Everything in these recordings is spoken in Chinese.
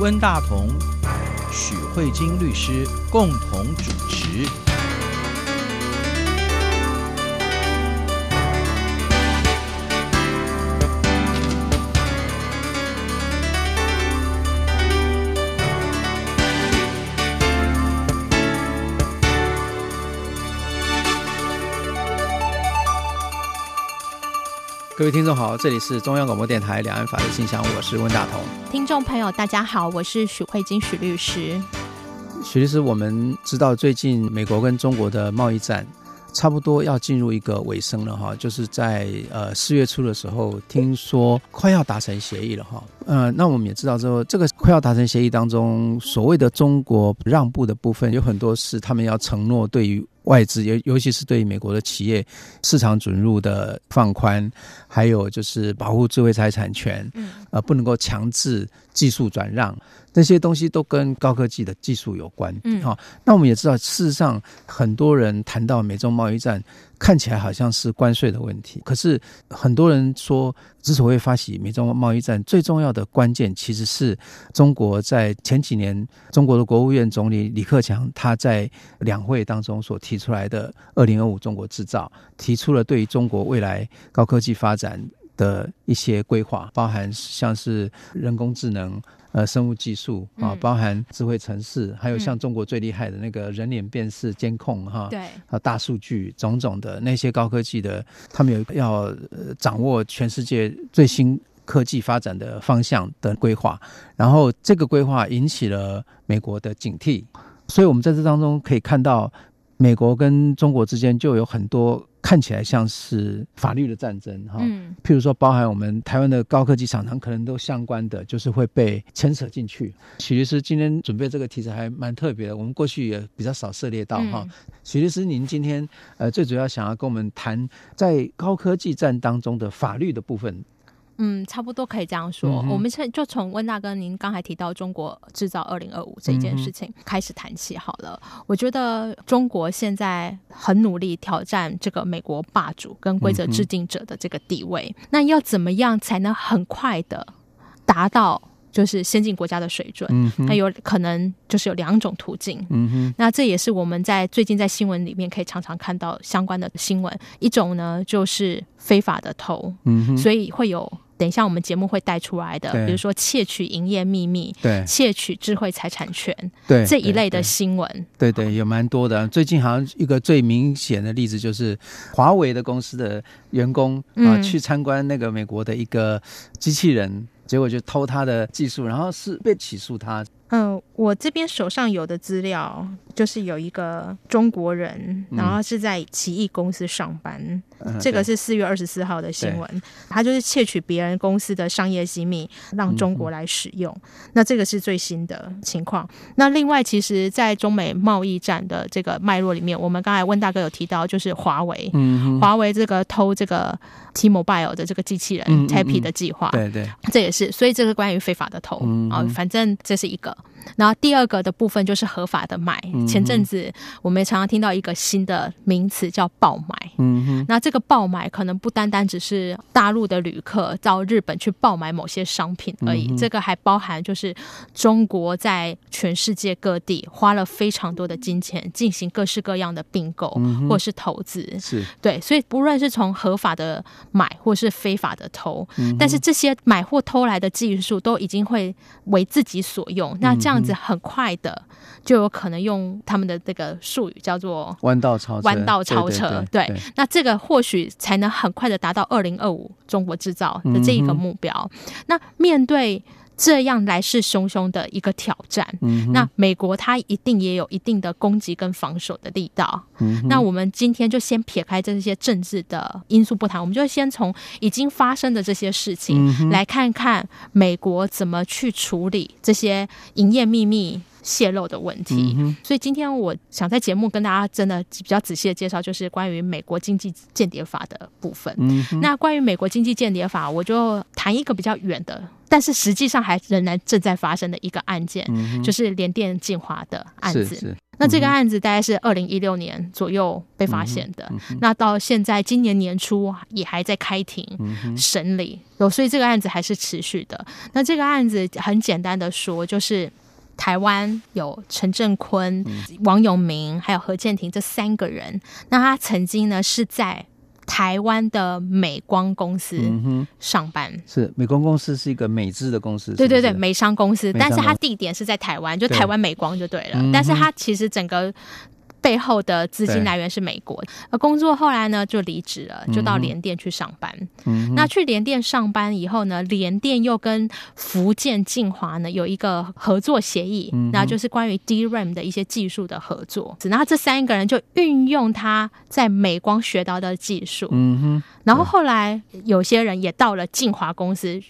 温大同、许慧晶律师共同主持。各位听众好，这里是中央广播电台两岸法律信箱，我是温大同。听众朋友大家好，我是许慧晶许律师。许律师，我们知道最近美国跟中国的贸易战差不多要进入一个尾声了哈，就是在呃四月初的时候，听说快要达成协议了哈。呃，那我们也知道之后，这个快要达成协议当中，所谓的中国让步的部分有很多是他们要承诺对于。外资尤尤其是对于美国的企业市场准入的放宽，还有就是保护智慧财产权，嗯，呃，不能够强制技术转让，这些东西都跟高科技的技术有关，嗯，好，那我们也知道，事实上很多人谈到美中贸易战。看起来好像是关税的问题，可是很多人说，之所以发起美中贸易战，最重要的关键其实是中国在前几年，中国的国务院总理李克强他在两会当中所提出来的“二零二五中国制造”，提出了对于中国未来高科技发展的一些规划，包含像是人工智能。呃，生物技术啊，包含智慧城市，嗯、还有像中国最厉害的那个人脸辨识监控哈，对、嗯，啊，大数据种种的那些高科技的，他们有要、呃、掌握全世界最新科技发展的方向的规划，然后这个规划引起了美国的警惕，所以我们在这当中可以看到，美国跟中国之间就有很多。看起来像是法律的战争哈，嗯，譬如说包含我们台湾的高科技厂商，可能都相关的，就是会被牵扯进去。许律师今天准备这个题材还蛮特别的，我们过去也比较少涉猎到哈。许律师，您今天呃最主要想要跟我们谈在高科技战当中的法律的部分。嗯，差不多可以这样说。嗯、我们现就从温大哥您刚才提到中国制造二零二五这件事情开始谈起好了。嗯、我觉得中国现在很努力挑战这个美国霸主跟规则制定者的这个地位。嗯、那要怎么样才能很快的达到就是先进国家的水准？嗯、那有可能就是有两种途径。嗯哼，那这也是我们在最近在新闻里面可以常常看到相关的新闻。一种呢就是非法的偷，嗯哼，所以会有。等一下，我们节目会带出来的，比如说窃取营业秘密、对，窃取智慧财产权，对这一类的新闻，对对，有蛮多的。最近好像一个最明显的例子就是华为的公司的员工啊，去参观那个美国的一个机器人，结果就偷他的技术，然后是被起诉他。嗯，我这边手上有的资料就是有一个中国人，然后是在奇异公司上班，嗯、这个是四月二十四号的新闻。对他就是窃取别人公司的商业机密，让中国来使用。嗯、那这个是最新的情况。那另外，其实，在中美贸易战的这个脉络里面，我们刚才温大哥有提到，就是华为，嗯、华为这个偷这个 T-Mobile 的这个机器人 Tappy 的计划，对对，这也是。所以这个关于非法的投啊、反正这是一个。然后第二个的部分就是合法的买。前阵子我们也常常听到一个新的名词叫爆买。嗯哼。那这个爆买可能不单单只是大陆的旅客到日本去爆买某些商品而已，这个还包含就是中国在全世界各地花了非常多的金钱进行各式各样的并购或是投资。是。对，所以不论是从合法的买或是非法的偷，但是这些买或偷来的技术都已经会为自己所用。那这样。这样子很快的就有可能用他们的这个术语叫做弯道超车，弯道超车。对，那这个或许才能很快的达到二零二五中国制造的这一个目标。嗯、那面对这样来势汹汹的一个挑战，嗯、那美国它一定也有一定的攻击跟防守的力道。嗯、那我们今天就先撇开这些政治的因素不谈，我们就先从已经发生的这些事情来看看美国怎么去处理这些营业秘密泄露的问题，嗯、所以今天我想在节目跟大家真的比较仔细的介绍，就是关于美国经济间谍法的部分。嗯、那关于美国经济间谍法，我就谈一个比较远的，但是实际上还仍然正在发生的一个案件，嗯、就是联电进华的案子。那这个案子大概是二零一六年左右被发现的，那到现在今年年初也还在开庭审理，嗯、所以这个案子还是持续的。那这个案子很简单的说，就是台湾有陈正坤、嗯、王永明还有何建廷这三个人，那他曾经呢是在。台湾的美光公司上班，嗯、是美光公司是一个美资的公司，对对对，美商公司，但是它地点是在台湾，就台湾美光就对了，对但是它其实整个。背后的资金来源是美国，而工作后来呢就离职了，就到联电去上班。嗯、那去联电上班以后呢，联电又跟福建晋华呢有一个合作协议，那、嗯、就是关于 DRAM 的一些技术的合作。然后这三个人就运用他在美光学到的技术，嗯哼。然后后来有些人也到了晋华公司。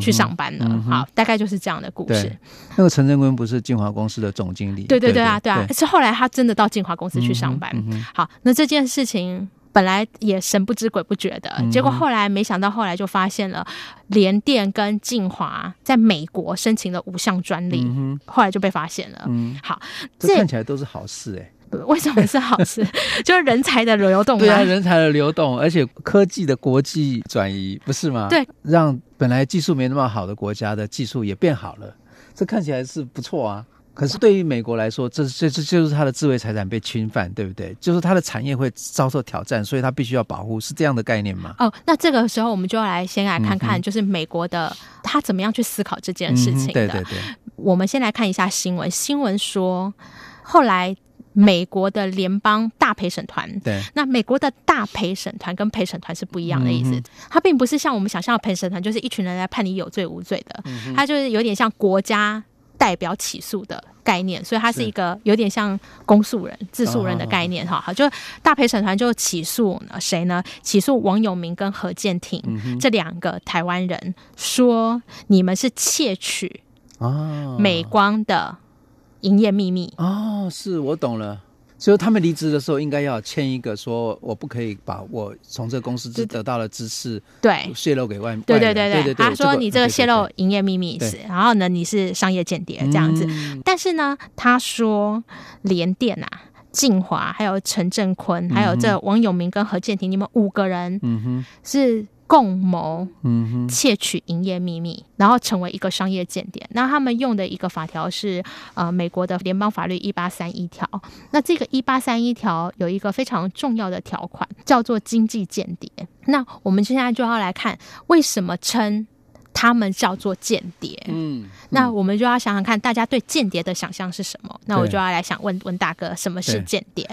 去上班了，嗯、好，大概就是这样的故事。那个陈正坤不是晋华公司的总经理？对对对啊，对，啊，是后来他真的到晋华公司去上班。好，那这件事情本来也神不知鬼不觉的，嗯、结果后来没想到后来就发现了联电跟晋华在美国申请了五项专利，嗯、后来就被发现了。嗯，好，这看起来都是好事哎、欸。为什么是好事？就是人才的流动。对啊，人才的流动，而且科技的国际转移，不是吗？对，让本来技术没那么好的国家的技术也变好了，这看起来是不错啊。可是对于美国来说，这这这就是它的智慧财产被侵犯，对不对？就是它的产业会遭受挑战，所以它必须要保护，是这样的概念吗？哦，那这个时候我们就要来先来看看，就是美国的他怎么样去思考这件事情的。对对对，我们先来看一下新闻，新闻说后来。美国的联邦大陪审团，对，那美国的大陪审团跟陪审团是不一样的意思，嗯、它并不是像我们想象的陪审团，就是一群人来判你有罪无罪的，嗯、它就是有点像国家代表起诉的概念，所以它是一个有点像公诉人、自诉人的概念哈。好，就大陪审团就起诉谁呢？起诉王永明跟何建廷、嗯、哼。这两个台湾人，说你们是窃取啊美光的。营业秘密哦，是我懂了。所以他们离职的时候，应该要签一个，说我不可以把我从这个公司得到的知识对泄露给外面。对对对对，他说你这个泄露营业秘密是，然后呢，你是商业间谍这样子。但是呢，他说联电啊、晋华还有陈振坤，还有这王永明跟何建廷，你们五个人，嗯哼，是。共谋，窃取营业秘密，然后成为一个商业间谍。那他们用的一个法条是呃美国的联邦法律一八三一条。那这个一八三一条有一个非常重要的条款，叫做经济间谍。那我们现在就要来看为什么称他们叫做间谍。嗯，嗯那我们就要想想看，大家对间谍的想象是什么？那我就要来想问问大哥，什么是间谍？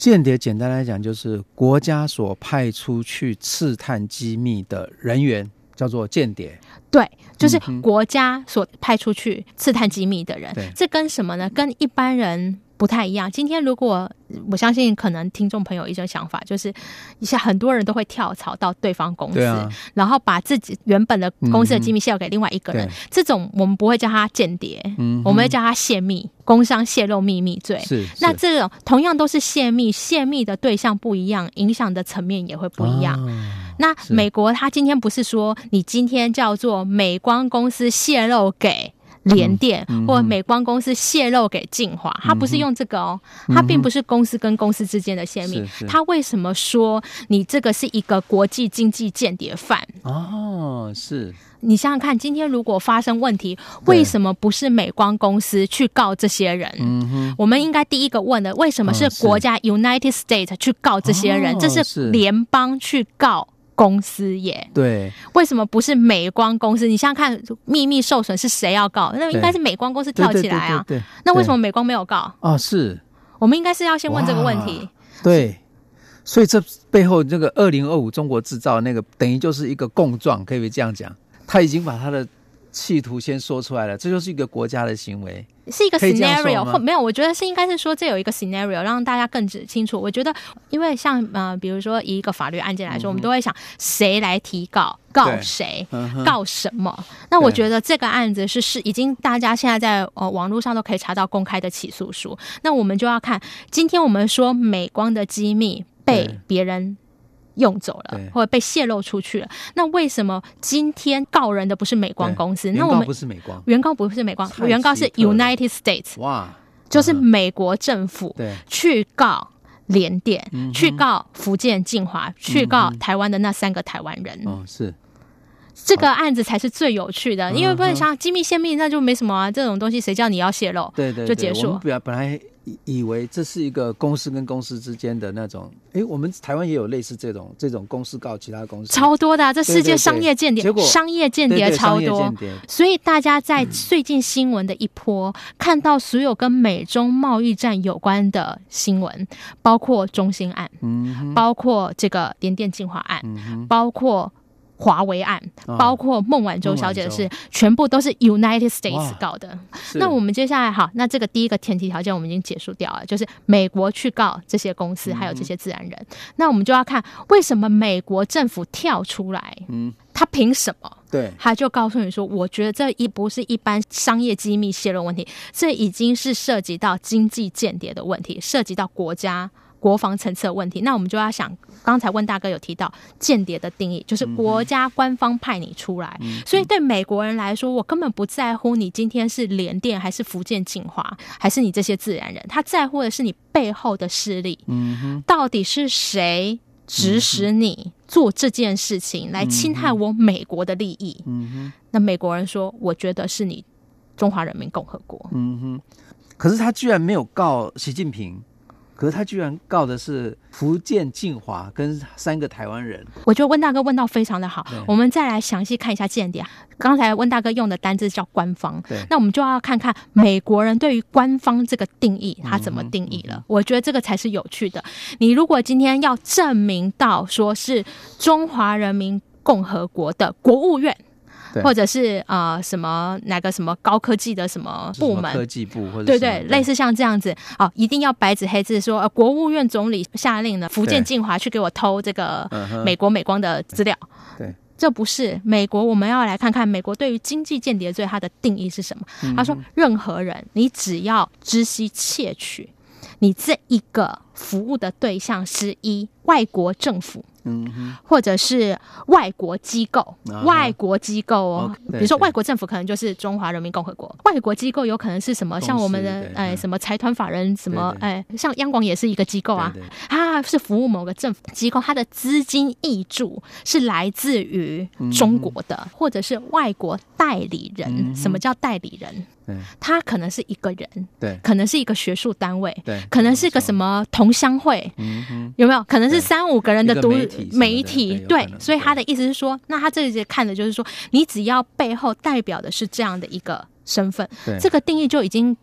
间谍简单来讲，就是国家所派出去刺探机密的人员，叫做间谍。对，就是国家所派出去刺探机密的人。嗯，这跟什么呢？跟一般人不太一样。今天如果我相信，可能听众朋友一种想法，就是一下很多人都会跳槽到对方公司，啊、然后把自己原本的公司的机密泄露给另外一个人。嗯、这种我们不会叫他间谍，嗯、我们会叫他泄密，工商泄露秘密罪。是，是那这种同样都是泄密，泄密的对象不一样，影响的层面也会不一样。啊、那美国他今天不是说你今天叫做美光公司泄露给。联电或美光公司泄露给晋华，他不是用这个哦，他并不是公司跟公司之间的泄密。他为什么说你这个是一个国际经济间谍犯？哦，是你想想看，今天如果发生问题，为什么不是美光公司去告这些人？我们应该第一个问的，为什么是国家 United States 去告这些人？这是联邦去告。公司耶，对，为什么不是美光公司？你想想看，秘密受损是谁要告？那应该是美光公司跳起来啊。对，那为什么美光没有告？哦，是我们应该是要先问这个问题。对，所以这背后这个二零二五中国制造那个，等于就是一个共状，可以这样讲。他已经把他的。企图先说出来了，这就是一个国家的行为，是一个 scenario 或没有？我觉得是应该是说，这有一个 scenario 让大家更清楚。我觉得，因为像呃，比如说以一个法律案件来说，嗯、我们都会想谁来提告，告谁，嗯、告什么？那我觉得这个案子是是已经大家现在在呃网络上都可以查到公开的起诉书。那我们就要看，今天我们说美光的机密被别人。用走了，或者被泄露出去了。那为什么今天告人的不是美光公司？那我们不是美光，原告不是美光，原告是 United States。哇，就是美国政府对去告联电，嗯、去告福建晋华，嗯、去告台湾的那三个台湾人。哦，是。这个案子才是最有趣的，因为不能想机密泄密，那就没什么啊，这种东西谁叫你要泄露？对对，就结束。本来以以为这是一个公司跟公司之间的那种，哎，我们台湾也有类似这种这种公司告其他公司，超多的啊，这世界商业间谍，商业间谍超多。所以大家在最近新闻的一波，看到所有跟美中贸易战有关的新闻，包括中兴案，嗯，包括这个联电进化案，嗯，包括。华为案，包括孟晚舟小姐的事，全部都是 United States 告的。那我们接下来好，那这个第一个前提条件我们已经结束掉了，就是美国去告这些公司，还有这些自然人。嗯、那我们就要看为什么美国政府跳出来，嗯，他凭什么？对，他就告诉你说，我觉得这一不是一般商业机密泄露问题，这已经是涉及到经济间谍的问题，涉及到国家。国防层次的问题，那我们就要想，刚才温大哥有提到间谍的定义，就是国家官方派你出来，嗯、所以对美国人来说，我根本不在乎你今天是联电还是福建晋华，还是你这些自然人，他在乎的是你背后的势力，到底是谁指使你做这件事情来侵害我美国的利益？嗯哼，那美国人说，我觉得是你中华人民共和国，嗯哼，可是他居然没有告习近平。可是他居然告的是福建晋华跟三个台湾人，我觉得温大哥问到非常的好。我们再来详细看一下间谍。刚才温大哥用的单字叫官方，对，那我们就要看看美国人对于官方这个定义，他怎么定义了？嗯嗯、我觉得这个才是有趣的。你如果今天要证明到说是中华人民共和国的国务院。或者是啊、呃、什么哪个什么高科技的什么部门科技部或者对对，类似像这样子啊、哦，一定要白纸黑字说，呃，国务院总理下令了，福建晋华去给我偷这个美国美光的资料。对，对这不是美国，我们要来看看美国对于经济间谍罪它的定义是什么？嗯、他说，任何人你只要知悉窃取，你这一个服务的对象之一外国政府。嗯，或者是外国机构，啊、外国机构哦，比如说外国政府可能就是中华人民共和国，外国机构有可能是什么？像我们的哎，什么财团法人什么哎，像央广也是一个机构啊，它是服务某个政府机构，它的资金挹注是来自于中国的，嗯、或者是外国代理人。嗯、什么叫代理人？他可能是一个人，对，可能是一个学术单位，对，可能是一个什么同乡会，嗯哼，有没有？可能是三五个人的独媒体，对，所以他的意思是说，那他这里看的就是说，你只要背后代表的是这样的一个身份，这个定义就已经。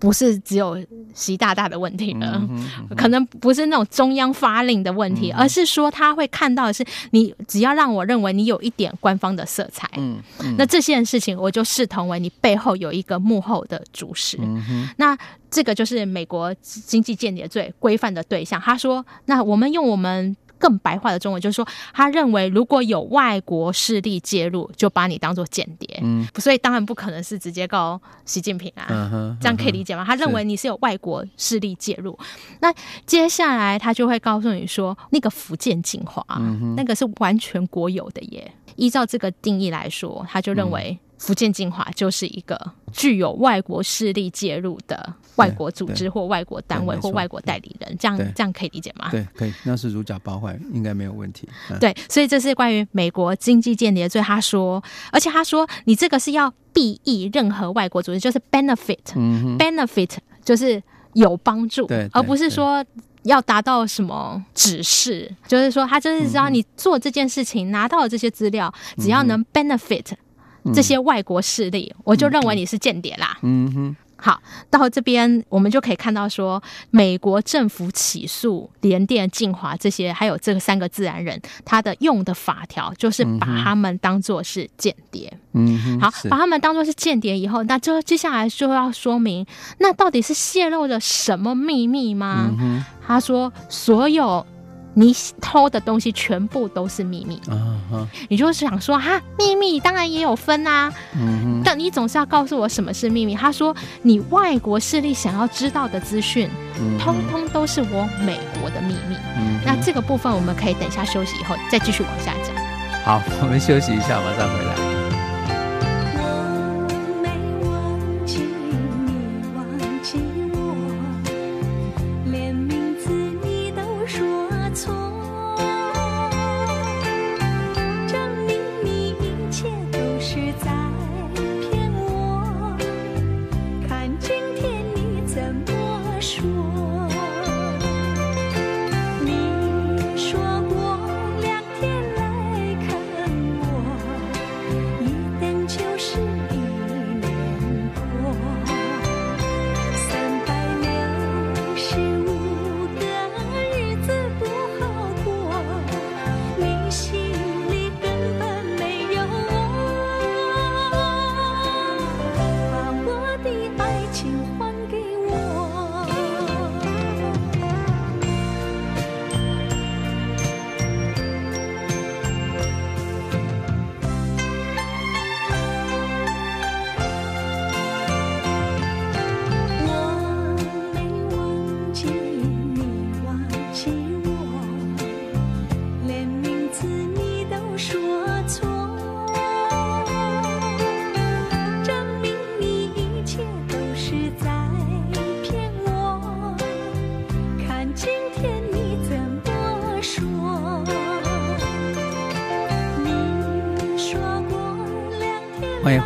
不是只有习大大的问题了，嗯嗯嗯、可能不是那种中央发令的问题，嗯、而是说他会看到的是，你只要让我认为你有一点官方的色彩，嗯嗯、那这件事情我就视同为你背后有一个幕后的主使。嗯、那这个就是美国经济间谍罪规范的对象。他说，那我们用我们。更白话的中文就是说，他认为如果有外国势力介入，就把你当做间谍。嗯，所以当然不可能是直接告习近平啊，这样可以理解吗？他认为你是有外国势力介入，那接下来他就会告诉你说，那个福建晋华，嗯，那个是完全国有的耶。依照这个定义来说，他就认为。福建晋华就是一个具有外国势力介入的外国组织或外国单位或外国代理人，这样这样可以理解吗？对，可以，那是如假包换，应该没有问题。嗯、对，所以这是关于美国经济间谍罪。他说，而且他说，你这个是要裨益任何外国组织，就是 benefit，benefit、嗯、benefit 就是有帮助，对对而不是说要达到什么指示，就是说他就是知道你做这件事情、嗯、拿到了这些资料，只要能 benefit。这些外国势力，嗯、我就认为你是间谍啦。嗯哼，好，到这边我们就可以看到说，美国政府起诉联电、晋华这些，还有这个三个自然人，他的用的法条就是把他们当作是间谍。嗯哼，好，把他们当作是间谍以后，那就接下来就要说明，那到底是泄露了什么秘密吗？嗯、他说，所有。你偷的东西全部都是秘密，啊啊、你就是想说哈，秘密当然也有分啊，嗯、但你总是要告诉我什么是秘密。他说，你外国势力想要知道的资讯，嗯、通通都是我美国的秘密。嗯、那这个部分我们可以等一下休息以后再继续往下讲。好，我们休息一下，马上回来。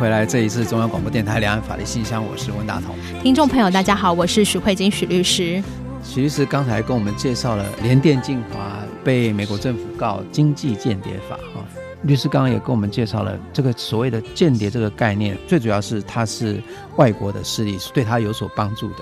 回来，这一次中央广播电台两岸法律信箱，我是温大同。听众朋友，大家好，我是许慧金许律师。许律师刚才跟我们介绍了联电精华被美国政府告经济间谍法哈，律师刚刚也跟我们介绍了这个所谓的间谍这个概念，最主要是它是外国的势力，是对他有所帮助的。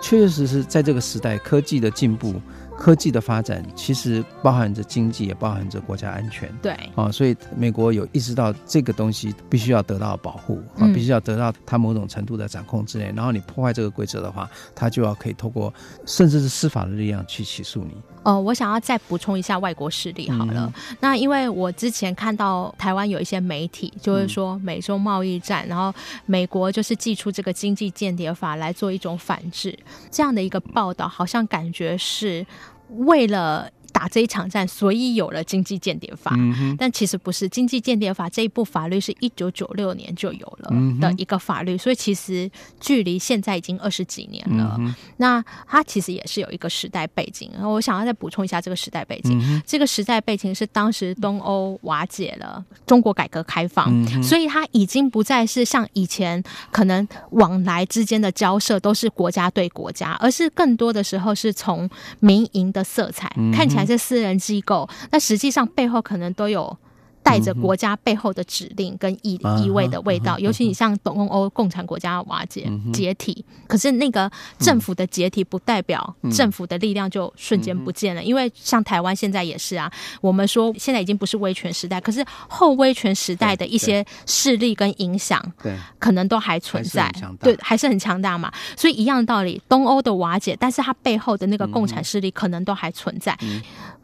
确确实实在这个时代，科技的进步。科技的发展其实包含着经济，也包含着国家安全。对啊，所以美国有意识到这个东西必须要得到保护啊，必须要得到它某种程度的掌控之内。然后你破坏这个规则的话，它就要可以透过甚至是司法的力量去起诉你。哦，我想要再补充一下外国势力好了。嗯、那因为我之前看到台湾有一些媒体，就是说美洲贸易战，然后美国就是祭出这个经济间谍法来做一种反制，这样的一个报道，好像感觉是为了。打这一场战，所以有了经济间谍法，嗯，但其实不是。经济间谍法这一部法律是一九九六年就有了的一个法律，嗯，所以其实距离现在已经二十几年了，嗯。那它其实也是有一个时代背景。然后我想要再补充一下这个时代背景，嗯。这个时代背景是当时东欧瓦解了，中国改革开放，嗯，所以它已经不再是像以前可能往来之间的交涉都是国家对国家，而是更多的时候是从民营的色彩，嗯，看起来。是私人机构，那实际上背后可能都有。带着国家背后的指令跟意意味的味道，尤其你像东欧共产国家瓦解解体，可是那个政府的解体不代表政府的力量就瞬间不见了，因为像台湾现在也是啊，我们说现在已经不是威权时代，可是后威权时代的一些势力跟影响，对，可能都还存在，对，还是很强大嘛。所以一样的道理，东欧的瓦解，但是它背后的那个共产势力可能都还存在，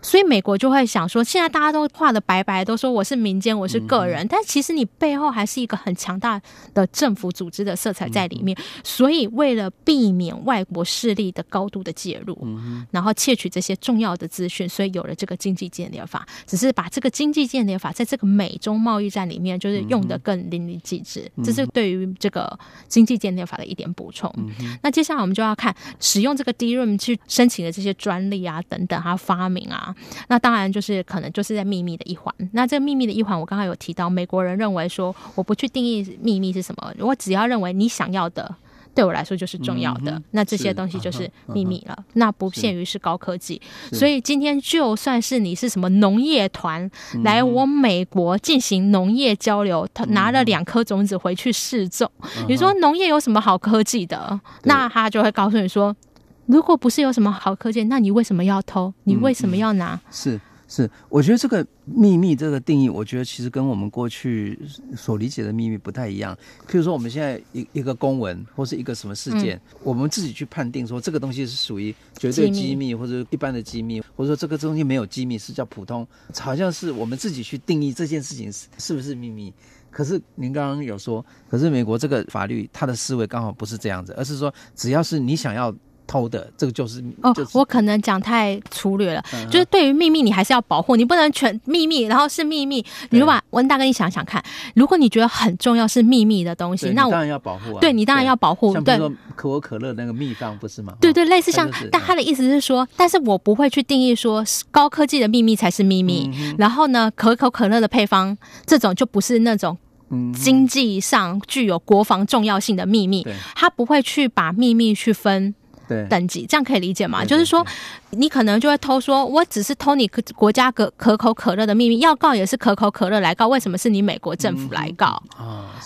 所以美国就会想说，现在大家都画的白白，都说我。是民间，我是个人，但其实你背后还是一个很强大的政府组织的色彩在里面。所以，为了避免外国势力的高度的介入，然后窃取这些重要的资讯，所以有了这个经济间谍法。只是把这个经济间谍法在这个美中贸易战里面，就是用的更淋漓尽致。这是对于这个经济间谍法的一点补充。那接下来我们就要看使用这个 DRAM 去申请的这些专利啊等等，还有发明啊，那当然就是可能就是在秘密的一环。那这个秘密。的一环，我刚刚有提到，美国人认为说，我不去定义秘密是什么，我只要认为你想要的，对我来说就是重要的，嗯、那这些东西就是秘密了。那不限于是高科技，所以今天就算是你是什么农业团来我美国进行农业交流，他拿了两颗种子回去试种，你说农业有什么好科技的？那他就会告诉你说，如果不是有什么好科技，那你为什么要偷？你为什么要拿？嗯、是。是，我觉得这个秘密这个定义，我觉得其实跟我们过去所理解的秘密不太一样。譬如说，我们现在一一个公文或是一个什么事件，嗯，我们自己去判定说这个东西是属于绝对机密或者一般的机密，或者说这个东西没有机密是叫普通，好像是我们自己去定义这件事情是是不是秘密。可是您刚刚有说，可是美国这个法律它的思维刚好不是这样子，而是说只要是你想要。偷的这个就是哦，我可能讲太粗略了，嗯、就是对于秘密，你还是要保护，你不能全秘密，然后是秘密。你如果温大哥，你想想看，如果你觉得很重要是秘密的东西，那我当然要保护啊。对你当然要保护，对。像可口可乐那个秘方不是吗？对对，类似像，但他的意思是说，但是我不会去定义说高科技的秘密才是秘密，嗯、然后呢，可口可乐的配方这种就不是那种经济上具有国防重要性的秘密，他不会去把秘密去分。等级这样可以理解吗？就是说，你可能就会偷说，我只是偷你国家可可口可乐的秘密，要告也是可口可乐来告，为什么是你美国政府来告？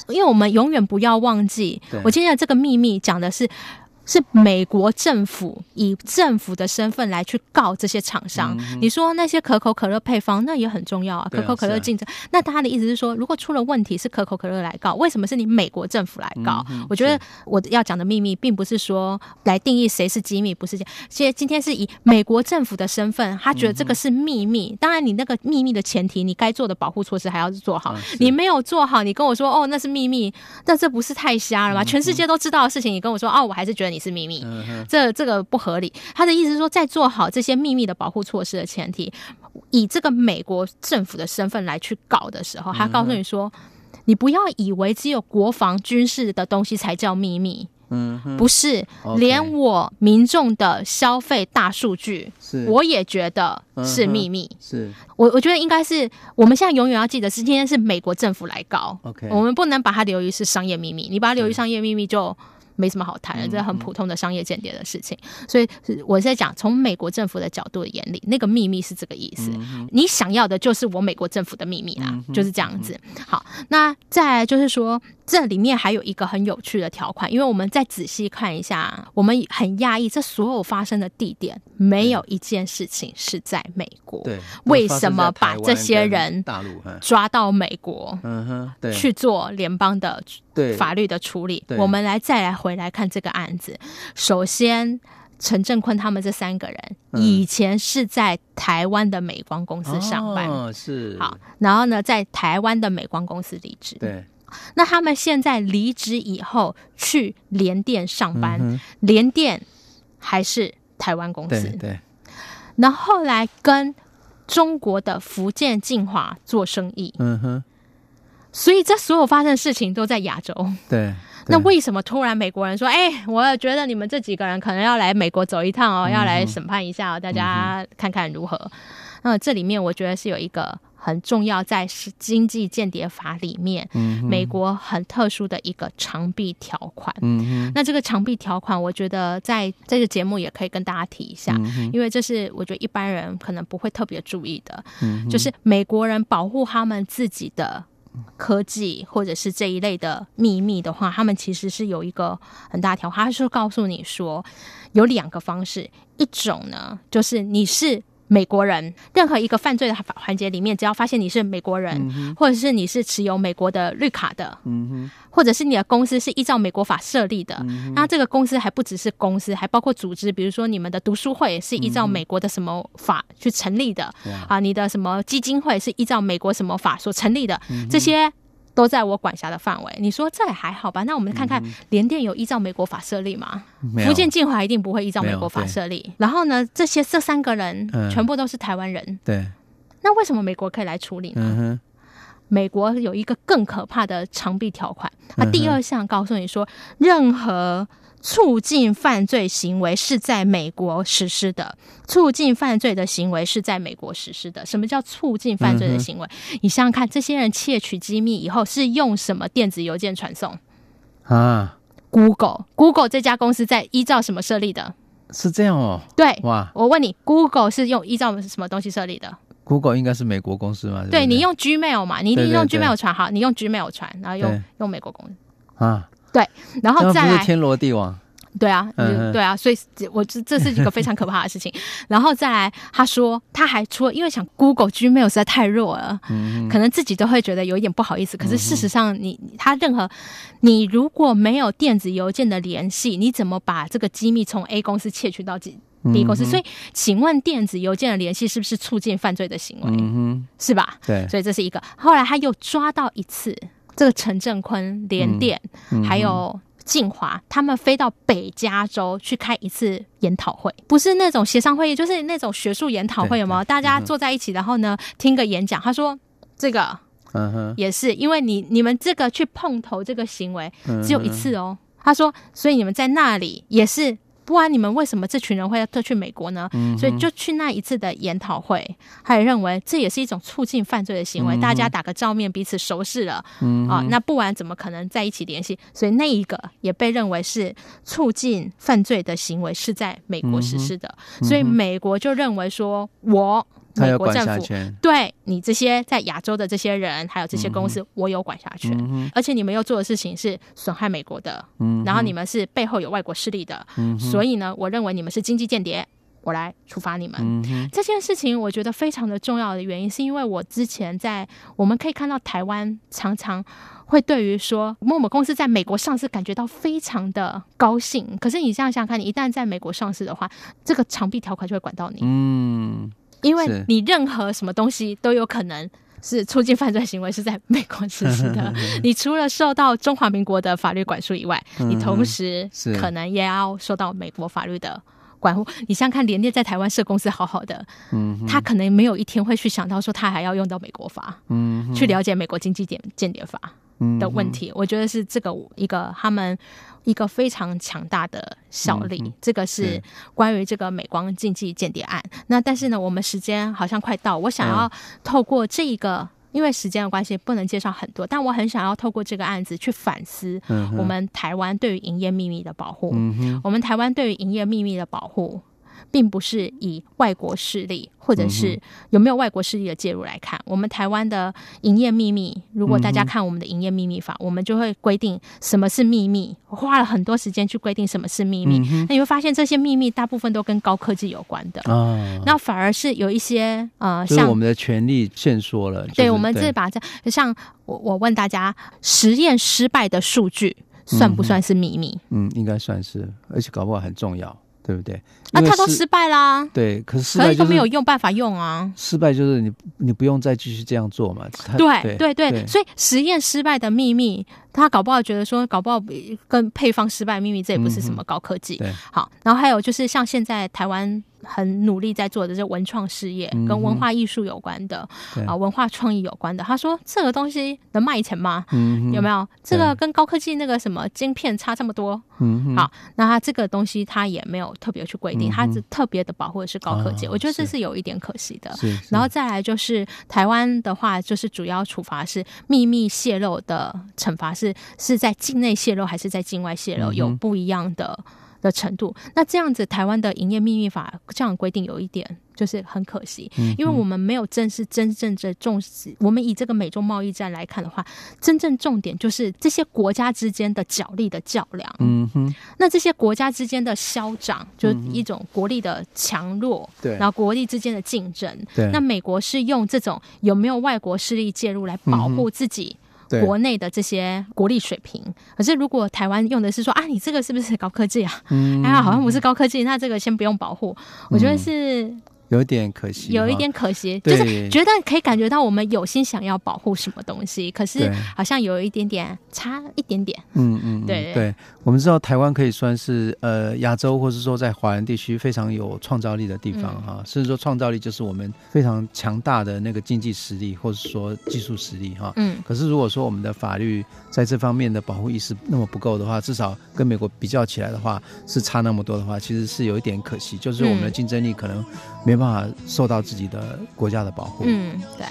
因为我们永远不要忘记，我今天的这个秘密讲的是。是美国政府以政府的身份来去告这些厂商。嗯。你说那些可口可乐配方，那也很重要啊。可口可乐竞争，那他的意思是说，如果出了问题，是可口可乐来告，为什么是你美国政府来告？嗯。我觉得我要讲的秘密，并不是说来定义谁是机密，不是这实今天是以美国政府的身份，他觉得这个是秘密。当然，你那个秘密的前提，你该做的保护措施还要做好。你没有做好，你跟我说哦，那是秘密，那这不是太瞎了吗？全世界都知道的事情，你跟我说哦，我还是觉得。你是秘密，这这个不合理。他的意思是说，在做好这些秘密的保护措施的前提，以这个美国政府的身份来去搞的时候，他告诉你说，你不要以为只有国防军事的东西才叫秘密。嗯，不是，连我民众的消费大数据，是我也觉得是秘密。是我，我觉得应该是我们现在永远要记得是今天是美国政府来搞，OK，我们不能把它留于是商业秘密。你把它留于商业秘密就。没什么好谈的，这很普通的商业间谍的事情。嗯、所以我在讲，从美国政府的角度的眼里，那个秘密是这个意思。嗯、你想要的就是我美国政府的秘密啦，嗯、就是这样子。好，那再就是说，这里面还有一个很有趣的条款，因为我们再仔细看一下，我们很讶异，这所有发生的地点没有一件事情是在美国。对，为什么把这些人大陆抓到美国，嗯哼，对，去做联邦的法律的处理？我们来再来回来看这个案子。首先，陈正坤他们这三个人以前是在台湾的美光公司上班，哦，是好，然后呢，在台湾的美光公司离职。对。那他们现在离职以后去联电上班，嗯、联电还是台湾公司。对，对。然后后来跟中国的福建晋华做生意。嗯哼。所以这所有发生的事情都在亚洲。对。那为什么突然美国人说：“哎、欸，我觉得你们这几个人可能要来美国走一趟哦，嗯、要来审判一下哦，大家看看如何？”那这里面我觉得是有一个。很重要，在是经济间谍法里面，嗯、美国很特殊的一个长臂条款。嗯、哼那这个长臂条款，我觉得在这个节目也可以跟大家提一下，嗯、因为这是我觉得一般人可能不会特别注意的。嗯、就是美国人保护他们自己的科技或者是这一类的秘密的话，他们其实是有一个很大条，他是告诉你说有两个方式，一种呢就是你是。美国人任何一个犯罪的环节里面，只要发现你是美国人，嗯、或者是你是持有美国的绿卡的，嗯、哼。或者是你的公司是依照美国法设立的，嗯、那这个公司还不只是公司，还包括组织，比如说你们的读书会是依照美国的什么法去成立的，嗯、啊，你的什么基金会是依照美国什么法所成立的，嗯、这些。都在我管辖的范围，你说这还好吧？那我们看看联电有依照美国法设立吗？有福建晋华一定不会依照美国法设立。然后呢，这些这三个人全部都是台湾人。嗯、对，那为什么美国可以来处理呢？嗯、美国有一个更可怕的长臂条款，它第二项告诉你说，任何。促进犯罪行为是在美国实施的，促进犯罪的行为是在美国实施的。什么叫促进犯罪的行为？嗯、你想想看，这些人窃取机密以后是用什么电子邮件传送？啊，Google，Google 这家公司在依照什么设立的？是这样哦。对，哇，我问你，Google 是用依照什么东西设立的？Google 应该是美国公司嘛？对，你用 Gmail 嘛？你一定用 Gmail 传好，你用 Gmail 传，然后用用美国公司啊。对，然后再来天罗地网。对啊，嗯、对啊，所以我这这是一个非常可怕的事情。然后再来，他说他还说，因为想 Google Gmail 实在太弱了，嗯、可能自己都会觉得有一点不好意思。可是事实上你，你他任何你如果没有电子邮件的联系，你怎么把这个机密从 A 公司窃取到 B 公司？嗯、所以，请问电子邮件的联系是不是促进犯罪的行为？是吧？对，所以这是一个。后来他又抓到一次这个陈正坤连电，嗯、还有。晋华他们飞到北加州去开一次研讨会，不是那种协商会议，就是那种学术研讨会，有没有？大家坐在一起，然后呢听个演讲。他说这个，嗯哼，也是因为你你们这个去碰头这个行为只有一次哦。他说，所以你们在那里也是。不然你们为什么这群人会要特去美国呢？嗯、所以就去那一次的研讨会，他也认为这也是一种促进犯罪的行为。嗯、大家打个照面，彼此熟识了，嗯、啊，那不然怎么可能在一起联系？所以那一个也被认为是促进犯罪的行为，是在美国实施的。嗯、所以美国就认为说，我。美国政府对你这些在亚洲的这些人，还有这些公司，我有管辖权。嗯、而且你们要做的事情是损害美国的，嗯、然后你们是背后有外国势力的，嗯、所以呢，我认为你们是经济间谍，我来处罚你们。嗯、这件事情我觉得非常的重要的原因，是因为我之前在我们可以看到台湾常常会对于说某某公司在美国上市感觉到非常的高兴，可是你想想看，你一旦在美国上市的话，这个长臂条款就会管到你。嗯。因为你任何什么东西都有可能是促进犯罪行为，是在美国实施的。你除了受到中华民国的法律管束以外，你同时可能也要受到美国法律的管护。你像看联电在台湾设公司好好的，他可能没有一天会去想到说他还要用到美国法，去了解美国经济间间谍法。的问题。嗯、我觉得是这个一个他们一个非常强大的效力。嗯、这个是关于这个美光经济间谍案。那但是呢，我们时间好像快到，我想要透过这一个。因为时间的关系，不能介绍很多，但我很想要透过这个案子去反思我们台湾对于营业秘密的保护。嗯、我们台湾对于营业秘密的保护。并不是以外国势力或者是有没有外国势力的介入来看，我们台湾的营业秘密。如果大家看我们的营业秘密法，我们就会规定什么是秘密。我花了很多时间去规定什么是秘密。那你会发现这些秘密大部分都跟高科技有关的啊。那反而是有一些呃，像我们的权利限缩了。对，我们这把这像我我问大家，实验失败的数据算不算是秘密？嗯，应该算是，而且搞不好很重要。对不对？啊，他都失败啦。对，可是失败、就是、都没有用办法用啊。失败就是你，你不用再继续这样做嘛。对对对，所以实验失败的秘密，他搞不好觉得说，搞不好跟配方失败秘密，这也不是什么高科技。嗯、好，然后还有就是像现在台湾。很努力在做的这文创事业，跟文化艺术有关的、嗯、啊，文化创意有关的。他说这个东西能卖钱吗？嗯、有没有？这个跟高科技那个什么晶片差这么多？嗯哼，好，那他这个东西他也没有特别去规定，他只特别的保护的是高科技。嗯、我觉得这是有一点可惜的。然后再来就是台湾的话，就是主要处罚是秘密泄露的惩罚是是在境内泄露还是在境外泄露，嗯、有不一样的。的程度，那这样子，台湾的营业秘密法这样规定有一点就是很可惜，嗯、因为我们没有正式真正的重视。我们以这个美中贸易战来看的话，真正重点就是这些国家之间的角力的较量。嗯哼，那这些国家之间的消长，就是一种国力的强弱，对，然后国力之间的竞争。对，那美国是用这种有没有外国势力介入来保护自己。国内的这些国力水平，可是如果台湾用的是说啊，你这个是不是高科技啊？嗯，哎呀，好像不是高科技，那这个先不用保护。我觉得是。有一点可惜，有一点可惜，就是觉得可以感觉到我们有心想要保护什么东西，可是好像有一点点差一点点。嗯嗯，对对。我们知道台湾可以算是呃亚洲，或是说在华人地区非常有创造力的地方哈，甚至说创造力就是我们非常强大的那个经济实力，或者说技术实力哈。嗯。可是如果说我们的法律在这方面的保护意识那么不够的话，至少跟美国比较起来的话是差那么多的话，其实是有一点可惜，就是我们的竞争力可能没办法。办法受到自己的国家的保护。嗯，对。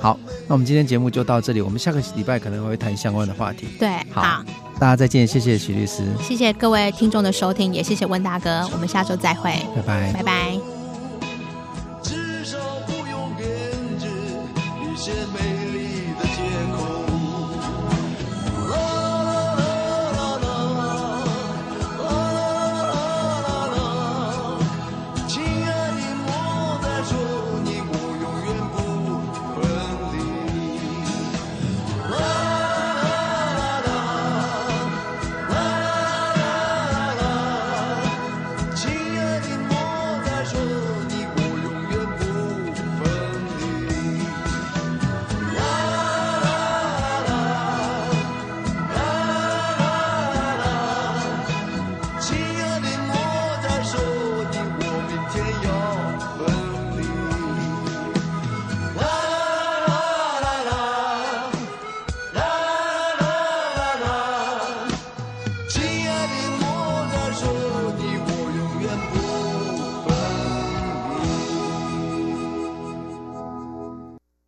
好，那我们今天节目就到这里，我们下个礼拜可能会谈相关的话题。对，好，好大家再见，谢谢许律师，谢谢各位听众的收听，也谢谢温大哥，我们下周再会，拜拜，拜拜。